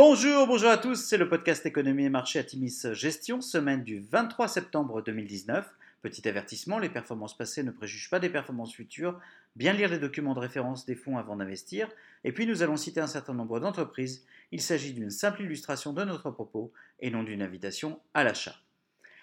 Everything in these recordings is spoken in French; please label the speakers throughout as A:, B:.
A: Bonjour, bonjour à tous, c'est le podcast Économie et Marché à Timis Gestion, semaine du 23 septembre 2019. Petit avertissement, les performances passées ne préjugent pas des performances futures. Bien lire les documents de référence des fonds avant d'investir. Et puis nous allons citer un certain nombre d'entreprises. Il s'agit d'une simple illustration de notre propos et non d'une invitation à l'achat.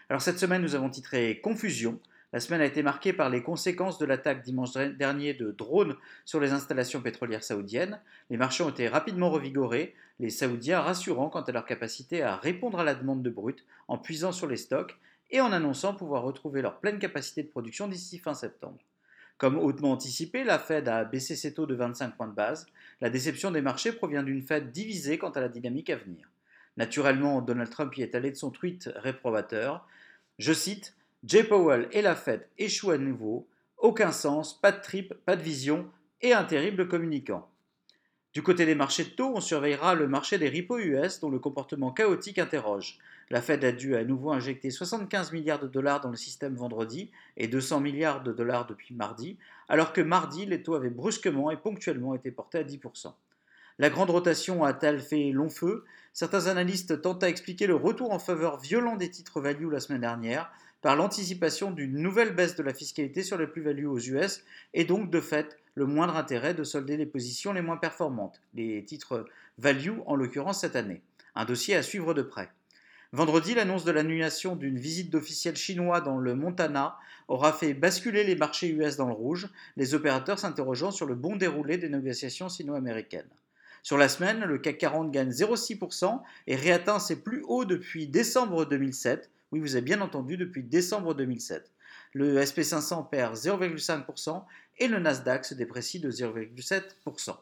A: Alors cette semaine, nous avons titré Confusion. La semaine a été marquée par les conséquences de l'attaque dimanche dernier de drones sur les installations pétrolières saoudiennes. Les marchés ont été rapidement revigorés, les Saoudiens rassurant quant à leur capacité à répondre à la demande de brut en puisant sur les stocks et en annonçant pouvoir retrouver leur pleine capacité de production d'ici fin septembre. Comme hautement anticipé, la Fed a baissé ses taux de 25 points de base. La déception des marchés provient d'une Fed divisée quant à la dynamique à venir. Naturellement, Donald Trump y est allé de son tweet réprobateur. Je cite Jay Powell et la Fed échouent à nouveau. Aucun sens, pas de trip, pas de vision et un terrible communicant. Du côté des marchés de taux, on surveillera le marché des repos US dont le comportement chaotique interroge. La Fed a dû à nouveau injecter 75 milliards de dollars dans le système vendredi et 200 milliards de dollars depuis mardi, alors que mardi, les taux avaient brusquement et ponctuellement été portés à 10%. La grande rotation a-t-elle fait long feu? Certains analystes tentent à expliquer le retour en faveur violent des titres value la semaine dernière, par l'anticipation d'une nouvelle baisse de la fiscalité sur les plus-values aux US et donc de fait le moindre intérêt de solder les positions les moins performantes, les titres value en l'occurrence cette année. Un dossier à suivre de près. Vendredi, l'annonce de l'annulation d'une visite d'officiels chinois dans le Montana aura fait basculer les marchés US dans le rouge, les opérateurs s'interrogeant sur le bon déroulé des négociations sino-américaines. Sur la semaine, le CAC 40 gagne 0,6% et réatteint ses plus hauts depuis décembre 2007, oui, vous avez bien entendu, depuis décembre 2007. Le SP500 perd 0,5% et le Nasdaq se déprécie de 0,7%.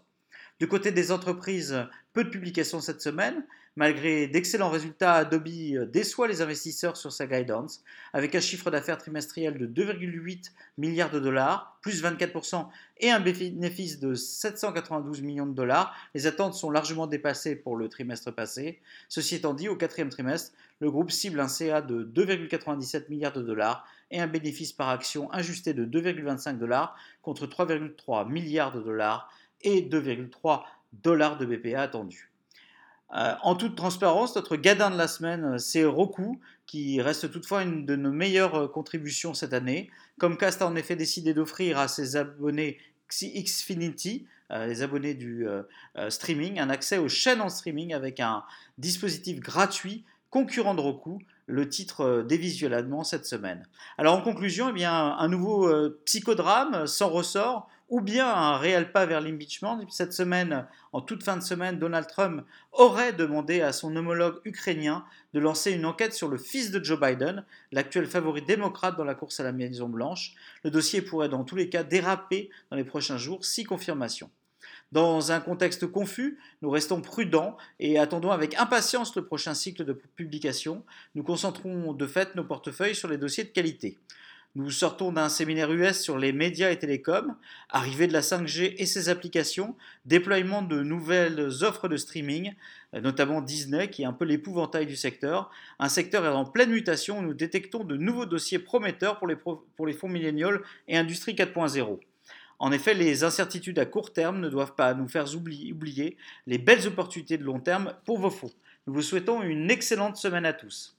A: Du côté des entreprises, peu de publications cette semaine. Malgré d'excellents résultats, Adobe déçoit les investisseurs sur sa guidance, avec un chiffre d'affaires trimestriel de 2,8 milliards de dollars, plus 24%, et un bénéfice de 792 millions de dollars. Les attentes sont largement dépassées pour le trimestre passé. Ceci étant dit, au quatrième trimestre, le groupe cible un CA de 2,97 milliards de dollars et un bénéfice par action ajusté de 2,25 dollars contre 3,3 milliards de dollars et 2,3 dollars de BPA attendus. Euh, en toute transparence, notre gadin de la semaine, euh, c'est Roku, qui reste toutefois une de nos meilleures euh, contributions cette année. Comcast a en effet décidé d'offrir à ses abonnés Xfinity, les abonnés du streaming, un accès aux chaînes en streaming avec un dispositif gratuit concurrent de Roku, le titre dévisuellement cette semaine. Alors en conclusion, eh un nouveau psychodrame sans ressort ou bien un réel pas vers l'impeachment. Cette semaine, en toute fin de semaine, Donald Trump aurait demandé à son homologue ukrainien de lancer une enquête sur le fils de Joe Biden, l'actuel favori démocrate dans la course à la Maison Blanche. Le dossier pourrait dans tous les cas déraper dans les prochains jours, si confirmation. Dans un contexte confus, nous restons prudents et attendons avec impatience le prochain cycle de publication. Nous concentrons de fait nos portefeuilles sur les dossiers de qualité. Nous sortons d'un séminaire US sur les médias et télécoms, arrivée de la 5G et ses applications, déploiement de nouvelles offres de streaming, notamment Disney qui est un peu l'épouvantail du secteur. Un secteur est en pleine mutation où nous détectons de nouveaux dossiers prometteurs pour les, pour les fonds milléniaux et Industrie 4.0. En effet, les incertitudes à court terme ne doivent pas nous faire oublier les belles opportunités de long terme pour vos fonds. Nous vous souhaitons une excellente semaine à tous.